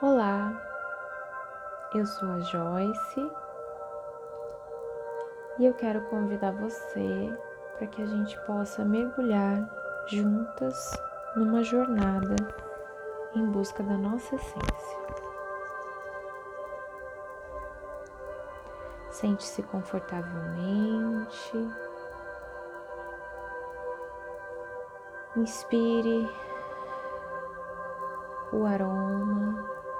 Olá, eu sou a Joyce e eu quero convidar você para que a gente possa mergulhar juntas numa jornada em busca da nossa essência. Sente-se confortavelmente. Inspire o aroma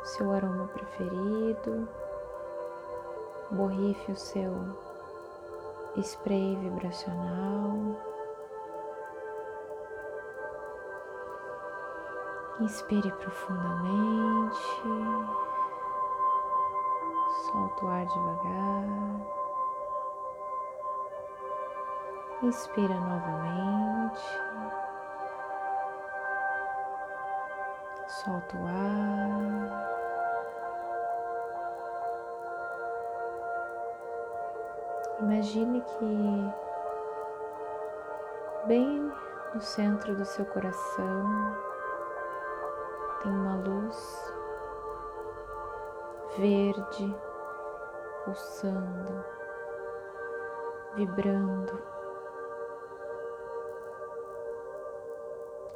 seu aroma preferido, borrife o seu spray vibracional. Inspire profundamente, solta o ar devagar. Inspira novamente. Solta o ar. Imagine que bem no centro do seu coração tem uma luz verde pulsando, vibrando,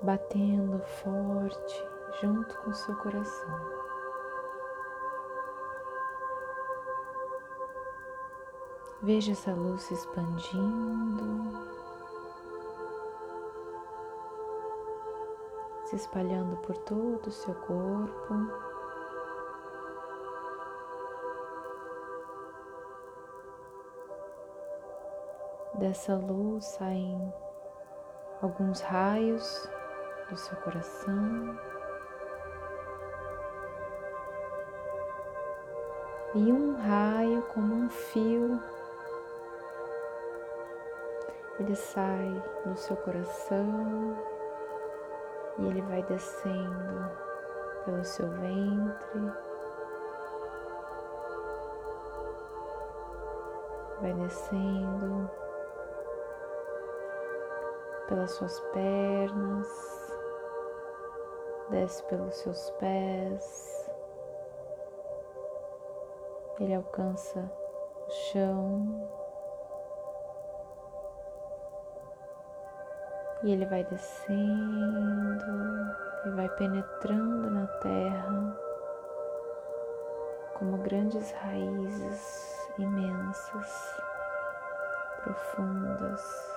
batendo forte junto com seu coração. Veja essa luz se expandindo, se espalhando por todo o seu corpo. Dessa luz saem alguns raios do seu coração. E um raio como um fio ele sai do seu coração e ele vai descendo pelo seu ventre, vai descendo pelas suas pernas, desce pelos seus pés, ele alcança o chão. E ele vai descendo e vai penetrando na terra como grandes raízes imensas, profundas.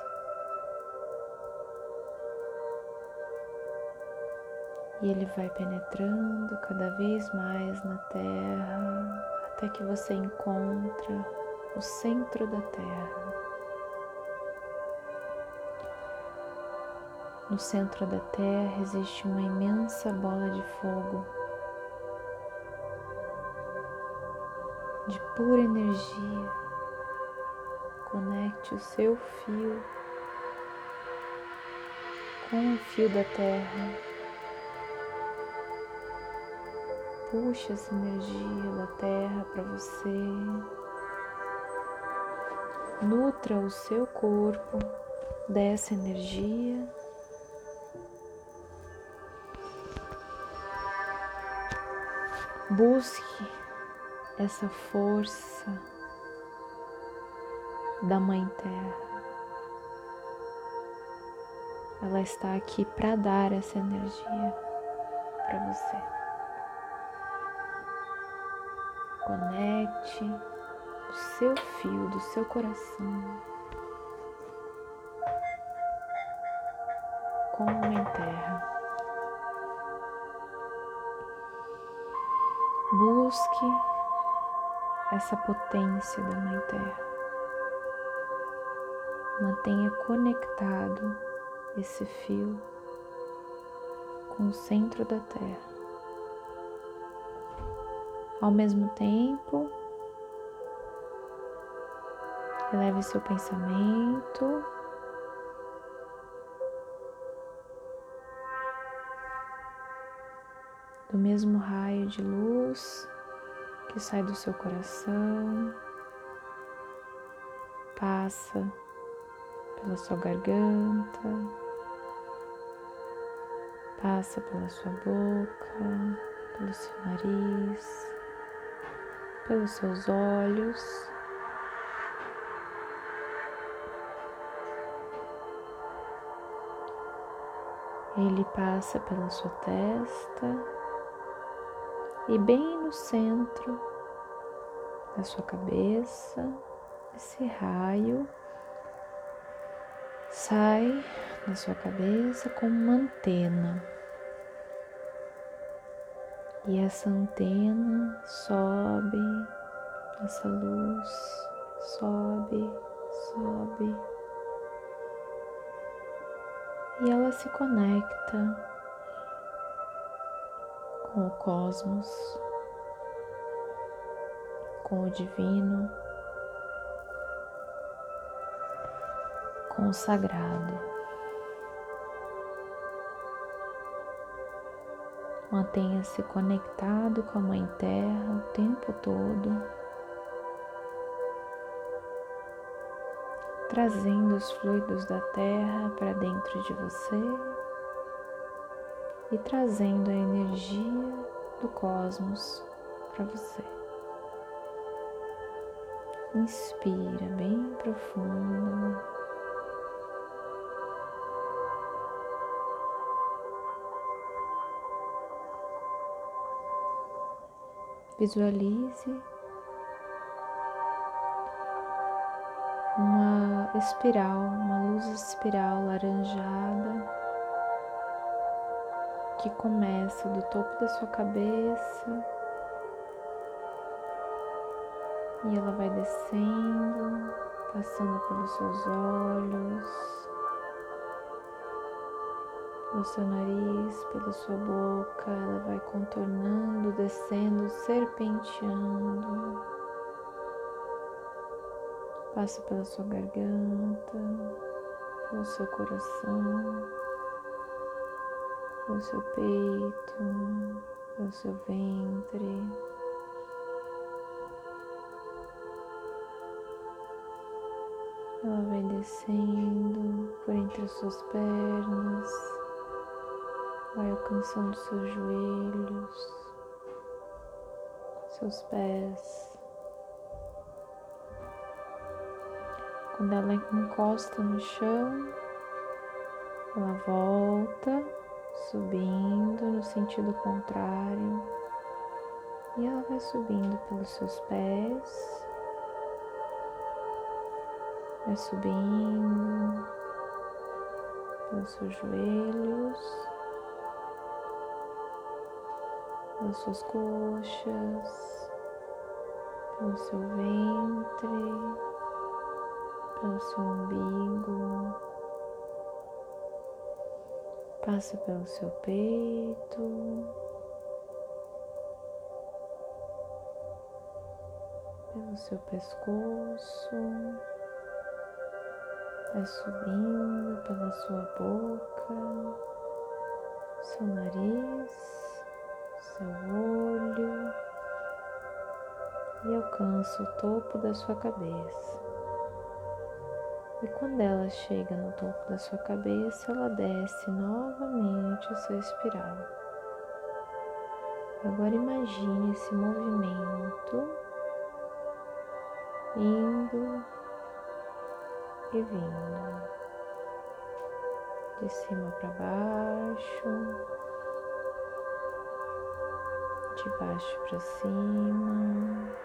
E ele vai penetrando cada vez mais na terra até que você encontra o centro da terra. No centro da Terra existe uma imensa bola de fogo, de pura energia. Conecte o seu fio com o fio da Terra. Puxe essa energia da Terra para você. Nutra o seu corpo dessa energia. Busque essa força da Mãe Terra. Ela está aqui para dar essa energia para você. Conecte o seu fio do seu coração com a Mãe Terra. Busque essa potência da Mãe Terra. Mantenha conectado esse fio com o centro da Terra. Ao mesmo tempo, eleve seu pensamento do mesmo raio de luz que sai do seu coração, passa pela sua garganta, passa pela sua boca, pelo seu nariz, pelos seus olhos. Ele passa pela sua testa e bem no centro da sua cabeça, esse raio sai da sua cabeça como uma antena. E essa antena sobe, essa luz sobe, sobe. E ela se conecta com o cosmos, com o divino, com o sagrado. Mantenha-se conectado com a Mãe Terra o tempo todo, trazendo os fluidos da Terra para dentro de você e trazendo a energia do cosmos para você. Inspira bem profundo. Visualize uma espiral, uma luz espiral laranjada que começa do topo da sua cabeça. E ela vai descendo, passando pelos seus olhos, pelo seu nariz, pela sua boca, ela vai contornando, descendo, serpenteando. Passa pela sua garganta, pelo seu coração, pelo seu peito, pelo seu ventre. Ela vai descendo por entre as suas pernas, vai alcançando seus joelhos, seus pés. Quando ela encosta no chão, ela volta subindo no sentido contrário. E ela vai subindo pelos seus pés, vai subindo pelos seus joelhos. pelas suas coxas, pelo seu ventre, pelo seu umbigo, passa pelo seu peito, pelo seu pescoço, vai subindo pela sua boca, seu nariz seu olho. E alcança o topo da sua cabeça. E quando ela chega no topo da sua cabeça, ela desce novamente a sua espiral. Agora imagine esse movimento indo e vindo de cima para baixo, de baixo para cima.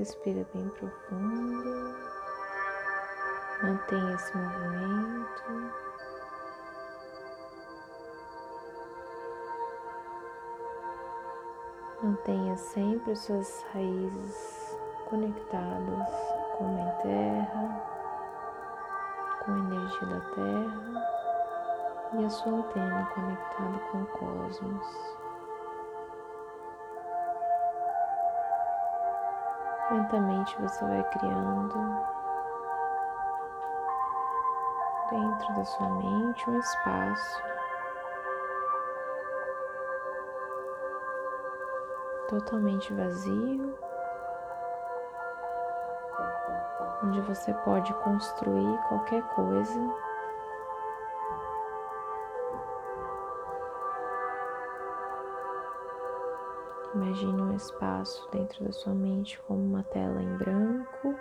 Respira bem profundo, mantenha esse movimento. Mantenha sempre as suas raízes conectadas com a Mãe Terra, com a energia da Terra e a sua antena conectada com o cosmos. Lentamente você vai criando dentro da sua mente um espaço totalmente vazio, onde você pode construir qualquer coisa. Imagine um espaço dentro da sua mente como uma tela em branco.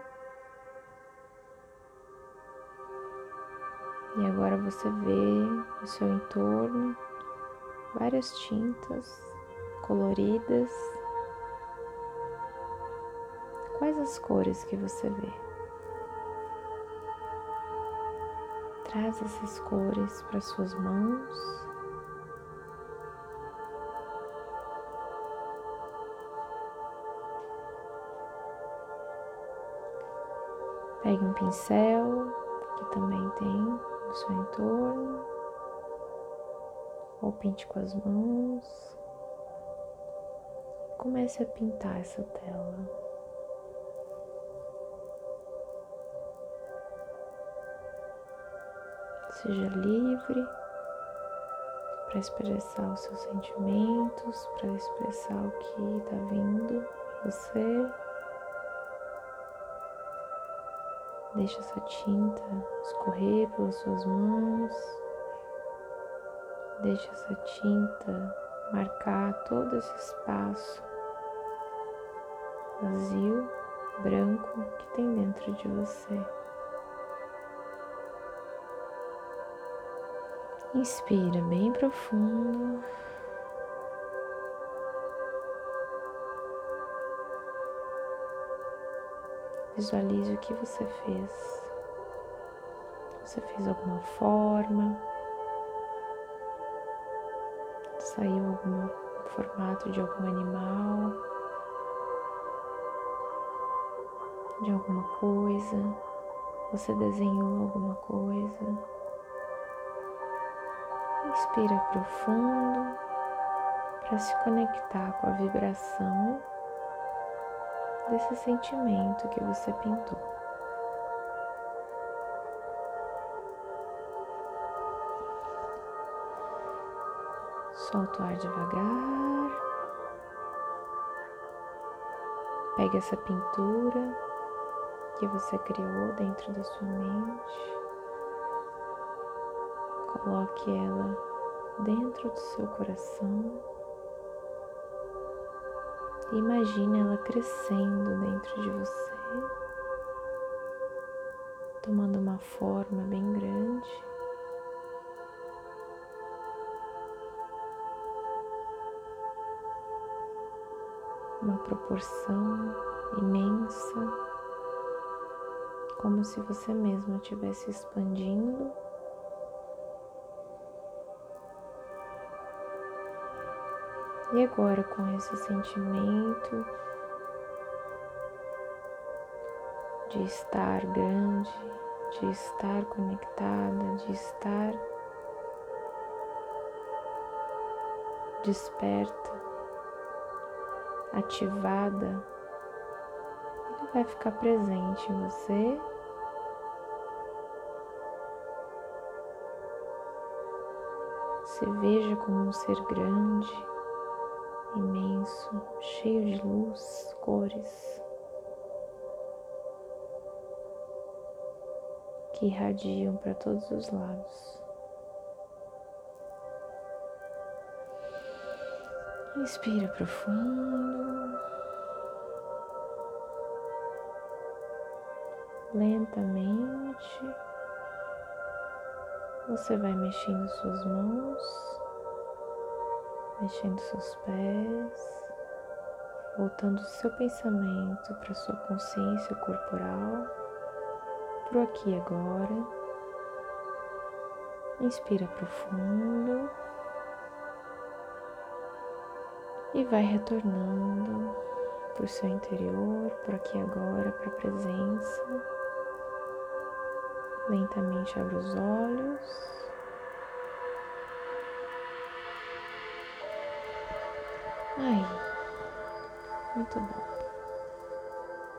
E agora você vê no seu entorno várias tintas coloridas. Quais as cores que você vê? Traz essas cores para suas mãos. Pegue um pincel que também tem no seu entorno, ou pinte com as mãos. Comece a pintar essa tela. Seja livre para expressar os seus sentimentos, para expressar o que está vindo você. Deixa essa tinta escorrer pelas suas mãos. Deixa essa tinta marcar todo esse espaço vazio, branco que tem dentro de você. Inspira bem profundo. Visualize o que você fez. Você fez alguma forma, saiu algum formato de algum animal, de alguma coisa, você desenhou alguma coisa. Inspira profundo para se conectar com a vibração desse sentimento que você pintou. Solta o ar devagar. Pega essa pintura que você criou dentro da sua mente. Coloque ela dentro do seu coração. Imagine ela crescendo dentro de você, tomando uma forma bem grande. Uma proporção imensa como se você mesmo estivesse expandindo. E agora, com esse sentimento de estar grande, de estar conectada, de estar desperta, ativada, ele vai ficar presente em você. Se veja como um ser grande, imenso, cheio de luz, cores, que irradiam para todos os lados. Inspira profundo. Lentamente. Você vai mexendo suas mãos, mexendo seus pés, voltando seu pensamento para sua consciência corporal, pro aqui e agora. Inspira profundo e vai retornando para o seu interior, por aqui e agora, para a presença. Lentamente abre os olhos. Ai, muito bom.